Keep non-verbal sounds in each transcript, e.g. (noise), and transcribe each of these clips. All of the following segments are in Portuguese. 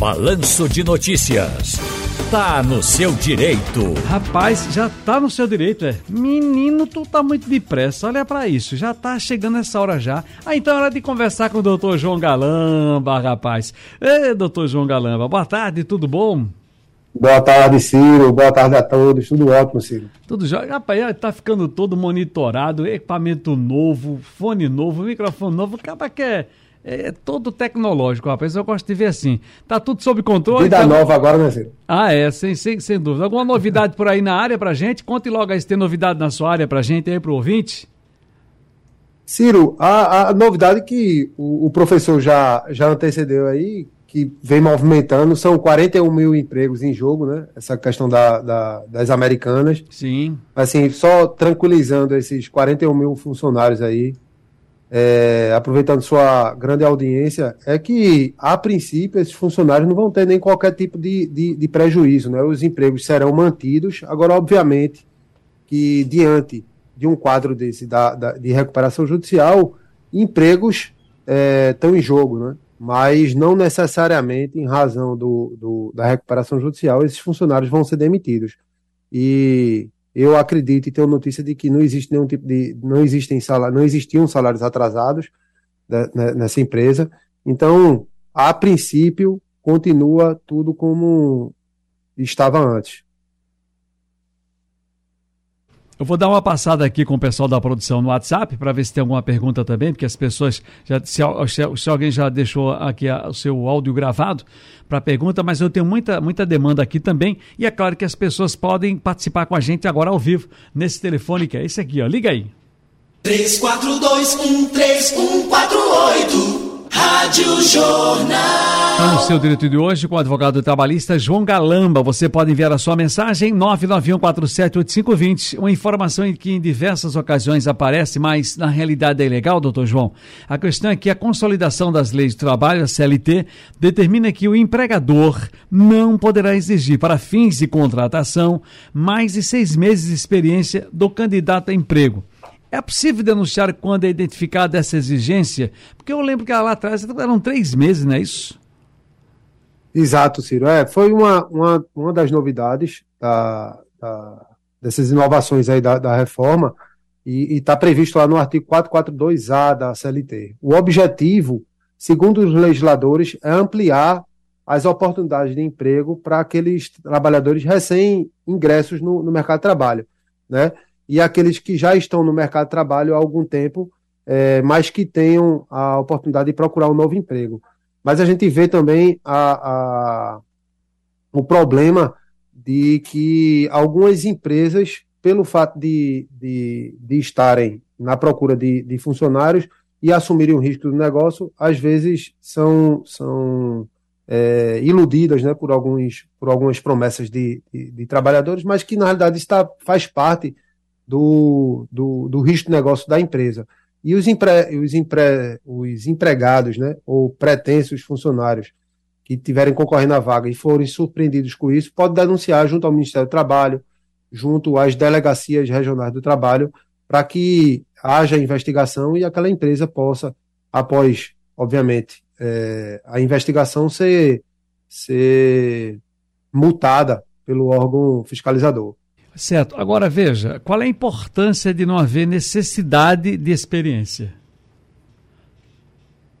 Balanço de Notícias. Tá no seu direito. Rapaz, já tá no seu direito, é. Menino, tu tá muito depressa. Olha para isso, já tá chegando essa hora já. Ah, então é hora de conversar com o doutor João Galamba, rapaz. Ê, doutor João Galamba, boa tarde, tudo bom? Boa tarde, Ciro. Boa tarde a todos. Tudo ótimo, Ciro. Tudo jóia. Rapaz, tá ficando todo monitorado, equipamento novo, fone novo, microfone novo. Acaba que é é todo tecnológico, rapaz. Eu gosto de ver assim. Tá tudo sob controle. Vida tá... nova agora, né, Ciro? Ah, é, sem, sem, sem dúvida. Alguma novidade por aí na área pra gente? Conte logo aí se tem novidade na sua área pra gente aí, pro ouvinte. Ciro, a, a novidade que o, o, professor já, já antecedeu aí, que vem movimentando, são 41 mil empregos em jogo, né? Essa questão da, da, das americanas. Sim. Assim, só tranquilizando esses 41 mil funcionários aí, é, aproveitando sua grande audiência, é que, a princípio, esses funcionários não vão ter nem qualquer tipo de, de, de prejuízo, né? Os empregos serão mantidos. Agora, obviamente, que diante de um quadro desse da, da de recuperação judicial, empregos é, estão em jogo, né? Mas não necessariamente em razão do, do, da recuperação judicial, esses funcionários vão ser demitidos. E eu acredito e tenho notícia de que não existe nenhum tipo de. não existem salários, não existiam salários atrasados né, né, nessa empresa. Então, a princípio, continua tudo como estava antes. Eu vou dar uma passada aqui com o pessoal da produção no WhatsApp para ver se tem alguma pergunta também, porque as pessoas, já, se, se alguém já deixou aqui a, o seu áudio gravado para pergunta, mas eu tenho muita, muita demanda aqui também. E é claro que as pessoas podem participar com a gente agora ao vivo nesse telefone que é esse aqui, ó. Liga aí. 34213148 Rádio Jornal. Tá no seu direito de hoje com o advogado trabalhista João Galamba. Você pode enviar a sua mensagem 991478520. Uma informação que em diversas ocasiões aparece, mas na realidade é ilegal, doutor João. A questão é que a consolidação das leis de trabalho, a CLT, determina que o empregador não poderá exigir para fins de contratação mais de seis meses de experiência do candidato a emprego. É possível denunciar quando é identificada essa exigência? Porque eu lembro que lá atrás eram três meses, não é isso? Exato, Ciro. É, foi uma, uma, uma das novidades da, da dessas inovações aí da, da reforma e está previsto lá no artigo 442A da CLT. O objetivo, segundo os legisladores, é ampliar as oportunidades de emprego para aqueles trabalhadores recém-ingressos no, no mercado de trabalho. Né? E aqueles que já estão no mercado de trabalho há algum tempo, é, mas que tenham a oportunidade de procurar um novo emprego. Mas a gente vê também a, a, o problema de que algumas empresas, pelo fato de, de, de estarem na procura de, de, funcionários e assumirem o risco do negócio, às vezes são, são é, iludidas né, por, alguns, por algumas promessas de, de, de trabalhadores, mas que na realidade está, faz parte do, do, do risco de negócio da empresa. E os, empre, os, empre, os empregados, né, ou pretensos funcionários que tiverem concorrendo à vaga e forem surpreendidos com isso, podem denunciar junto ao Ministério do Trabalho, junto às delegacias regionais do trabalho, para que haja investigação e aquela empresa possa, após, obviamente, é, a investigação ser, ser multada pelo órgão fiscalizador. Certo. Agora veja, qual é a importância de não haver necessidade de experiência?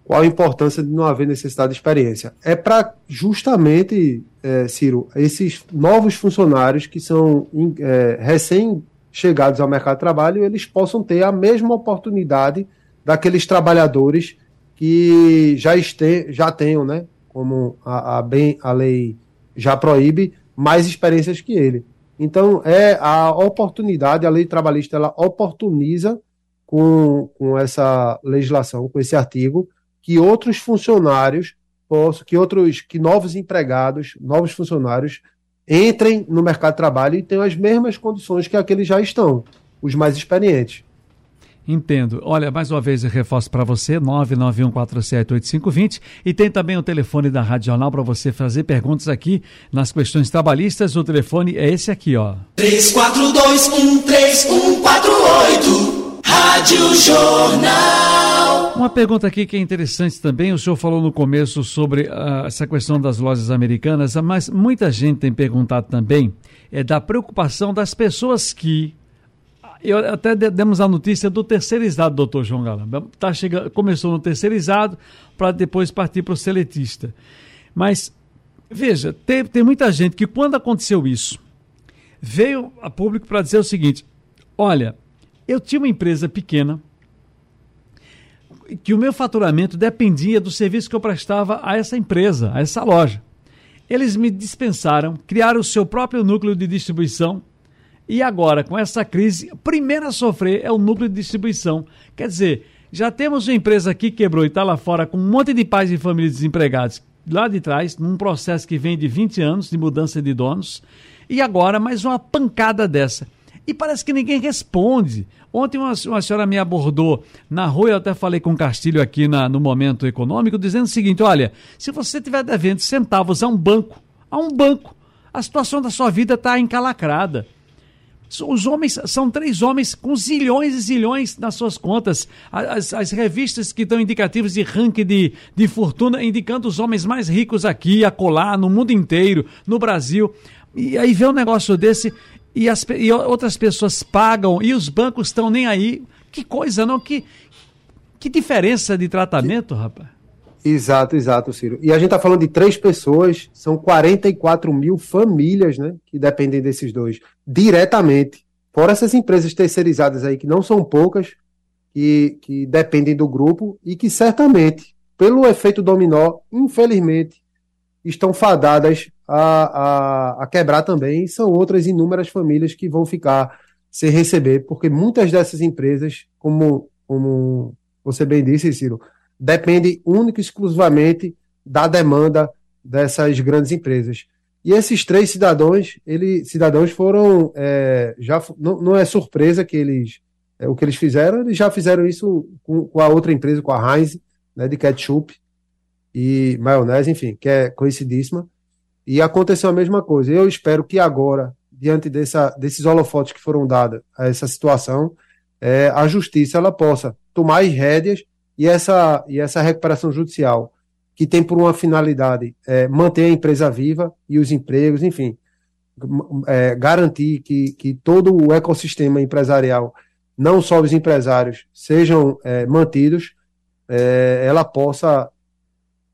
Qual a importância de não haver necessidade de experiência? É para justamente, é, Ciro, esses novos funcionários que são é, recém-chegados ao mercado de trabalho, eles possam ter a mesma oportunidade daqueles trabalhadores que já, este, já tenham, né, como a, a, bem, a lei já proíbe, mais experiências que ele. Então, é a oportunidade, a lei trabalhista, ela oportuniza com, com essa legislação, com esse artigo, que outros funcionários possam, que outros, que novos empregados, novos funcionários entrem no mercado de trabalho e tenham as mesmas condições que aqueles já estão, os mais experientes. Entendo. Olha, mais uma vez eu reforço para você, 991478520 e tem também o telefone da Rádio Jornal para você fazer perguntas aqui nas questões trabalhistas. O telefone é esse aqui, ó. 34213148 Rádio Jornal Uma pergunta aqui que é interessante também, o senhor falou no começo sobre uh, essa questão das lojas americanas, mas muita gente tem perguntado também é da preocupação das pessoas que eu até demos a notícia do terceirizado, doutor João Galamba. Tá chegando, começou no terceirizado para depois partir para o seletista. Mas, veja, tem, tem muita gente que quando aconteceu isso, veio a público para dizer o seguinte: olha, eu tinha uma empresa pequena, que o meu faturamento dependia do serviço que eu prestava a essa empresa, a essa loja. Eles me dispensaram, criaram o seu próprio núcleo de distribuição e agora, com essa crise, o primeiro a sofrer é o núcleo de distribuição. Quer dizer, já temos uma empresa que quebrou e está lá fora com um monte de pais e famílias desempregados lá de trás, num processo que vem de 20 anos de mudança de donos, e agora mais uma pancada dessa. E parece que ninguém responde. Ontem uma, uma senhora me abordou na rua, eu até falei com o Castilho aqui na, no momento econômico, dizendo o seguinte: olha, se você tiver devendo centavos a um banco, a um banco, a situação da sua vida está encalacrada. Os homens são três homens com zilhões e zilhões nas suas contas. As, as revistas que dão indicativos de ranking de, de fortuna indicando os homens mais ricos aqui, acolá, no mundo inteiro, no Brasil. E aí vê um negócio desse e, as, e outras pessoas pagam e os bancos estão nem aí. Que coisa, não? Que, que diferença de tratamento, rapaz. Exato, exato, Ciro. E a gente está falando de três pessoas, são 44 mil famílias né, que dependem desses dois, diretamente. Fora essas empresas terceirizadas aí, que não são poucas, que, que dependem do grupo e que certamente, pelo efeito dominó, infelizmente, estão fadadas a, a, a quebrar também. São outras inúmeras famílias que vão ficar sem receber, porque muitas dessas empresas, como, como você bem disse, Ciro, dependem única e exclusivamente da demanda dessas grandes empresas. E esses três cidadãos, ele, cidadãos foram é, já não, não, é surpresa que eles é, o que eles fizeram, eles já fizeram isso com, com a outra empresa, com a Heinz, né, de ketchup e maionese, enfim, que é conhecidíssima. E aconteceu a mesma coisa. Eu espero que agora, diante dessa, desses holofotes que foram dados a essa situação, é, a justiça ela possa tomar as rédeas e essa, e essa recuperação judicial, que tem por uma finalidade é, manter a empresa viva e os empregos, enfim, é, garantir que, que todo o ecossistema empresarial, não só os empresários, sejam é, mantidos, é, ela possa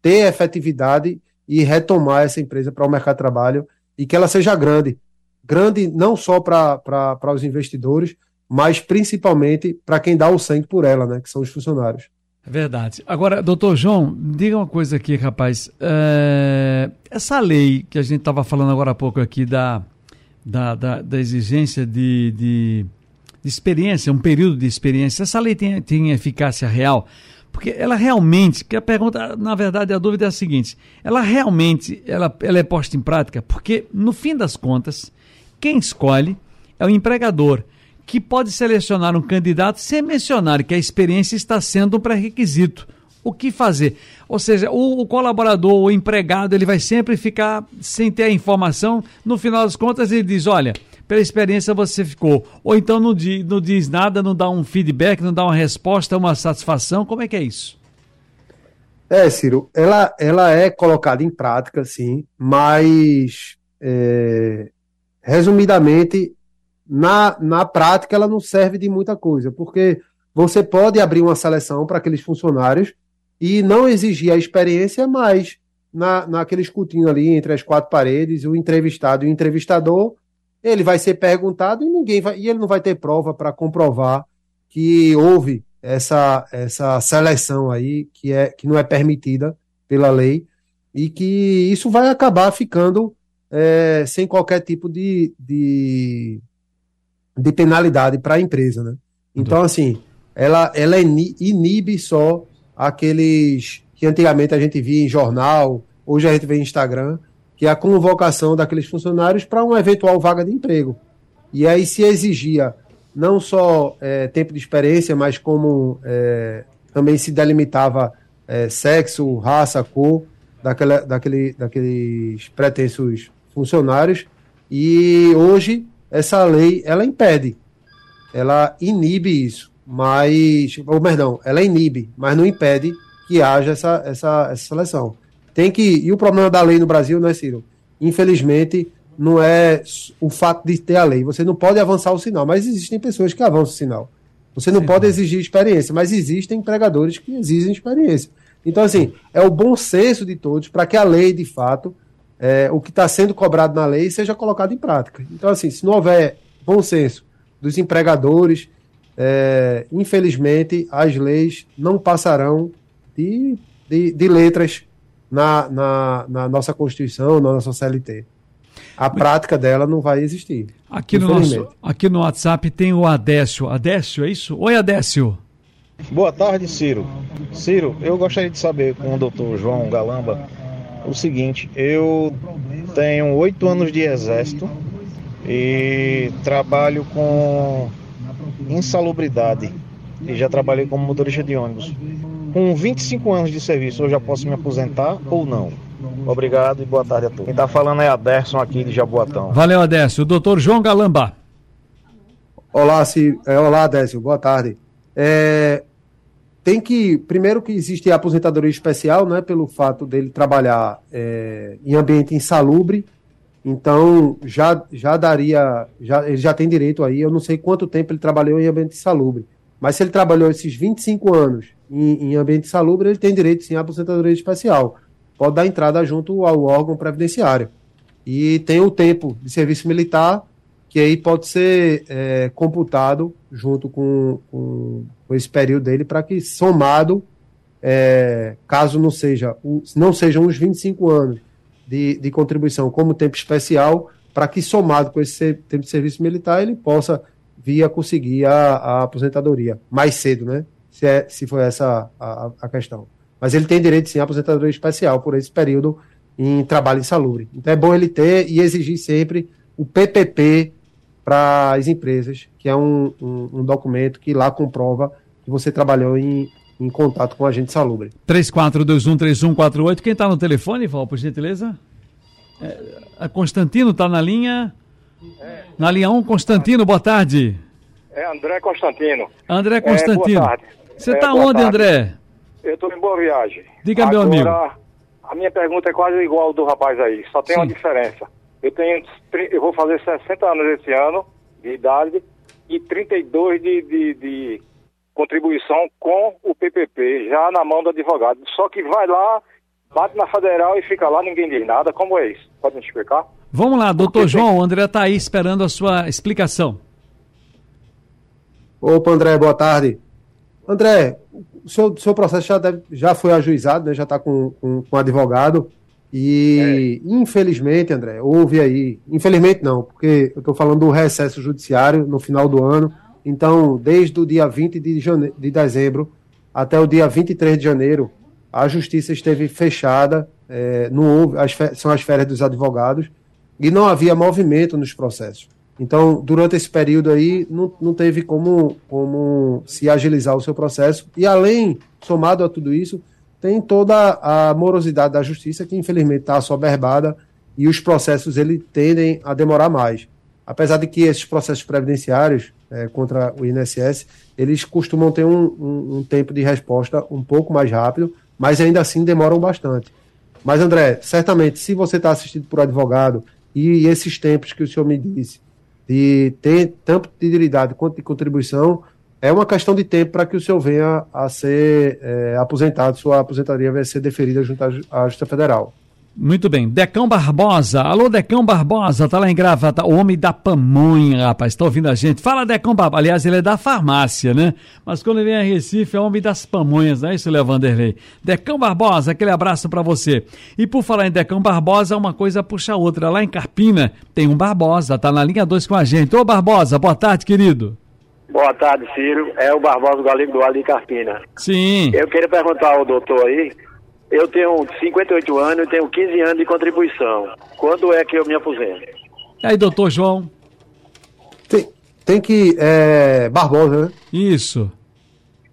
ter efetividade e retomar essa empresa para o mercado de trabalho e que ela seja grande. Grande não só para os investidores, mas principalmente para quem dá o sangue por ela, né, que são os funcionários. É verdade. Agora, doutor João, diga uma coisa aqui, rapaz. É, essa lei que a gente estava falando agora há pouco aqui da, da, da, da exigência de, de, de, experiência, um período de experiência, essa lei tem, tem eficácia real? Porque ela realmente, que a pergunta, na verdade, a dúvida é a seguinte: ela realmente ela, ela é posta em prática? Porque, no fim das contas, quem escolhe é o empregador, que pode selecionar um candidato sem mencionar que a experiência está sendo um pré-requisito. O que fazer? Ou seja, o, o, colaborador, o empregado, ele vai sempre ficar sem ter a informação. No final das contas, ele diz: olha pela experiência você ficou. Ou então não diz, não diz nada, não dá um feedback, não dá uma resposta, uma satisfação. Como é que é isso? É, Ciro, ela, ela é colocada em prática, sim, mas é, resumidamente, na, na prática ela não serve de muita coisa, porque você pode abrir uma seleção para aqueles funcionários e não exigir a experiência, mas na, naquele escutinho ali entre as quatro paredes, o entrevistado e o entrevistador ele vai ser perguntado e ninguém vai, e ele não vai ter prova para comprovar que houve essa, essa seleção aí que, é, que não é permitida pela lei e que isso vai acabar ficando é, sem qualquer tipo de, de, de penalidade para a empresa, né? Então, assim, ela, ela inibe só aqueles que antigamente a gente via em jornal, hoje a gente vê em Instagram, que é a convocação daqueles funcionários para uma eventual vaga de emprego. E aí se exigia não só é, tempo de experiência, mas como é, também se delimitava é, sexo, raça, cor daquela, daquele, daqueles pretensos funcionários. E hoje essa lei ela impede, ela inibe isso. mas, ou perdão, ela inibe, mas não impede que haja essa, essa, essa seleção. Tem que, e o problema da lei no Brasil, não é, Ciro? Infelizmente, não é o fato de ter a lei. Você não pode avançar o sinal, mas existem pessoas que avançam o sinal. Você não Sim, pode exigir experiência, mas existem empregadores que exigem experiência. Então, assim, é o bom senso de todos para que a lei, de fato, é, o que está sendo cobrado na lei seja colocado em prática. Então, assim, se não houver bom senso dos empregadores, é, infelizmente, as leis não passarão de, de, de letras na, na, na, nossa Constituição, na nossa CLT. A prática dela não vai existir. Aqui no, nosso, aqui no WhatsApp tem o Adécio. Adécio, é isso? Oi, Adécio. Boa tarde, Ciro. Ciro, eu gostaria de saber com o doutor João Galamba o seguinte: eu tenho oito anos de exército e trabalho com insalubridade e já trabalhei como motorista de ônibus. Com 25 anos de serviço, eu já posso me aposentar ou não? Obrigado e boa tarde a todos. Quem está falando é Aderson aqui de Jaboatão. Valeu, Adécio. Doutor João Galamba. Olá, Ciro. É, olá, Adécio. Boa tarde. É, tem que, primeiro que existe a aposentadoria especial, né, pelo fato dele trabalhar é, em ambiente insalubre, então já, já daria, já, ele já tem direito aí, eu não sei quanto tempo ele trabalhou em ambiente insalubre, mas se ele trabalhou esses 25 anos em, em ambiente insalubre, ele tem direito sim à aposentadoria especial, pode dar entrada junto ao órgão previdenciário. E tem o tempo de serviço militar, que aí pode ser é, computado junto com, com, com, esse período dele para que somado, é, caso não seja não sejam os 25 anos de, de contribuição como tempo especial, para que somado com esse tempo de serviço militar ele possa vir a conseguir a, a aposentadoria mais cedo, né? Se, é, se for essa a, a questão. Mas ele tem direito sim à aposentadoria especial por esse período em trabalho insalubre. Então é bom ele ter e exigir sempre o PPP para as empresas, que é um, um, um, documento que lá comprova que você trabalhou em, em contato com o agente salubre. 34213148. Quem está no telefone, Val, por gentileza? É, Constantino está na linha. É. Na linha 1, Constantino, boa tarde. É André Constantino. André Constantino. É, boa tarde. Você está é, onde, tarde. André? Eu estou em Boa Viagem. Diga, Agora, meu amigo. A minha pergunta é quase igual do rapaz aí, só tem Sim. uma diferença. Eu tenho, eu vou fazer 60 anos esse ano de idade e 32 de, de, de contribuição com o PPP, já na mão do advogado. Só que vai lá, bate na federal e fica lá, ninguém diz nada. Como é isso? Pode me explicar? Vamos lá, doutor Porque João, tem... o André está aí esperando a sua explicação. Opa, André, boa tarde. André, o seu, seu processo já, deve, já foi ajuizado, né? já está com, com, com advogado. E, é. infelizmente, André, houve aí. Infelizmente, não, porque eu estou falando do recesso judiciário no final do ano. Então, desde o dia 20 de, jane... de dezembro até o dia 23 de janeiro, a justiça esteve fechada, é, não houve, as são as férias dos advogados, e não havia movimento nos processos. Então, durante esse período aí, não, não teve como, como se agilizar o seu processo. E além, somado a tudo isso, tem toda a morosidade da justiça, que infelizmente está assoberbada, e os processos ele tendem a demorar mais. Apesar de que esses processos previdenciários é, contra o INSS, eles costumam ter um, um, um tempo de resposta um pouco mais rápido, mas ainda assim demoram bastante. Mas, André, certamente, se você está assistido por advogado e esses tempos que o senhor me disse, de ter tanto de idade quanto de contribuição, é uma questão de tempo para que o senhor venha a ser é, aposentado, sua aposentadoria vai ser deferida junto à Justiça Federal. Muito bem. Decão Barbosa. Alô, Decão Barbosa, tá lá em Gravata. O homem da pamonha, rapaz, tá ouvindo a gente. Fala, Decão Barbosa. Aliás, ele é da farmácia, né? Mas quando ele vem a Recife, é homem das pamonhas, não é isso, Levanderlei? Decão Barbosa, aquele abraço para você. E por falar em Decão Barbosa, uma coisa puxa a outra. Lá em Carpina, tem um Barbosa, tá na linha 2 com a gente. Ô, Barbosa, boa tarde, querido. Boa tarde, Ciro. É o Barbosa Galigo do Ali Carpina. Sim. Eu queria perguntar ao doutor aí eu tenho 58 anos, e tenho 15 anos de contribuição. Quando é que eu me aposento? E aí, doutor João? Tem, tem que. É, Barbosa, né? Isso.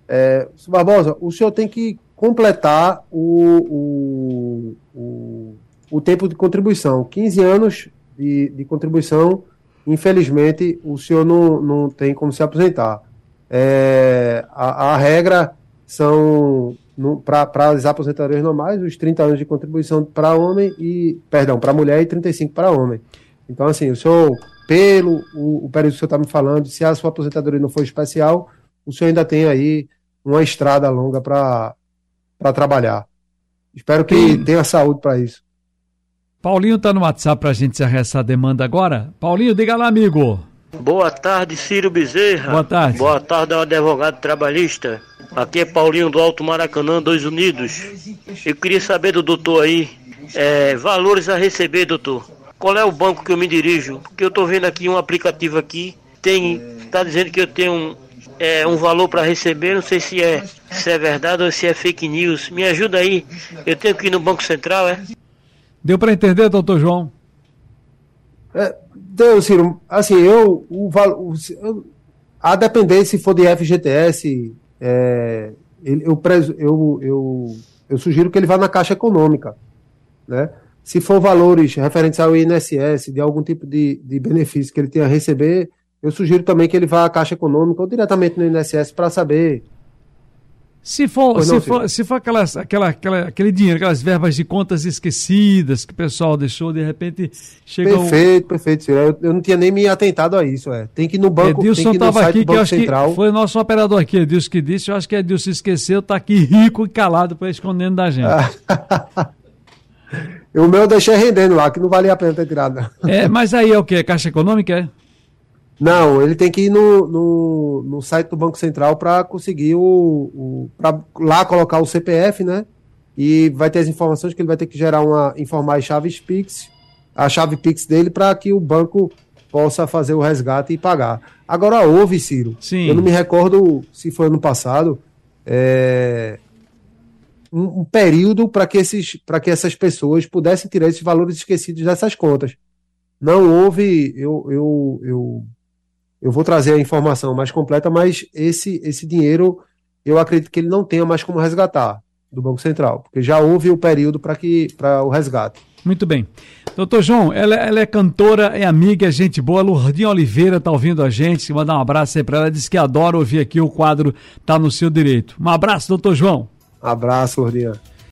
É, Barbosa, o senhor tem que completar o, o, o, o tempo de contribuição. 15 anos de, de contribuição, infelizmente, o senhor não, não tem como se aposentar. É, a, a regra são para as aposentadorias normais, os 30 anos de contribuição para homem e, perdão, para mulher e 35 para homem. Então, assim, o senhor, pelo o, o período que o senhor está me falando, se a sua aposentadoria não for especial, o senhor ainda tem aí uma estrada longa para trabalhar. Espero que Sim. tenha saúde para isso. Paulinho está no WhatsApp para a gente encerrar essa demanda agora. Paulinho, diga lá, amigo. Boa tarde, Ciro Bezerra. Boa tarde. Boa tarde, advogado trabalhista. Aqui é Paulinho do Alto Maracanã, dois Unidos. Eu queria saber do doutor aí, é, valores a receber, doutor. Qual é o banco que eu me dirijo? Porque eu estou vendo aqui um aplicativo aqui, tem, tá dizendo que eu tenho um, é, um valor para receber, não sei se é, se é verdade ou se é fake news. Me ajuda aí, eu tenho que ir no Banco Central, é? Deu para entender, doutor João? É, deu, Ciro. Assim, eu, o, o, a depender se for de FGTS, é, eu, eu, eu, eu sugiro que ele vá na Caixa Econômica, né? Se for valores referentes ao INSS, de algum tipo de, de benefício que ele tenha a receber, eu sugiro também que ele vá à Caixa Econômica ou diretamente no INSS para saber se for, se, for, se for aquelas, aquela, aquela, aquele dinheiro, aquelas verbas de contas esquecidas que o pessoal deixou, de repente chega Perfeito, perfeito, senhor. Eu, eu, não tinha nem me atentado a isso, é. Tem que ir no banco, Edilson que site aqui, do Banco Central. Que foi o nosso operador aqui, Edilson, que disse, eu acho que Edilson esqueceu, tá aqui rico e calado para escondendo da gente. (laughs) o meu eu deixei rendendo lá, que não valia a pena ter tirado. É, mas aí é o quê? Caixa Econômica, é? Não, ele tem que ir no, no, no site do Banco Central para conseguir o. o para lá colocar o CPF, né? E vai ter as informações que ele vai ter que gerar uma. informar as chaves Pix, a chave Pix dele, para que o banco possa fazer o resgate e pagar. Agora houve, Ciro. Sim. Eu não me recordo se foi ano passado. É, um, um período para que, esses, que essas pessoas pudessem tirar esses valores esquecidos dessas contas. Não houve. Eu, eu, eu eu vou trazer a informação mais completa, mas esse, esse dinheiro eu acredito que ele não tenha mais como resgatar do Banco Central, porque já houve o período para que para o resgate. Muito bem. Doutor João, ela, ela, é cantora, é amiga, é gente boa. Lourdinha Oliveira está ouvindo a gente. Mandar um abraço aí para ela. Diz que adora ouvir aqui o quadro Tá no Seu Direito. Um abraço, doutor João. Abraço, Lourdinha.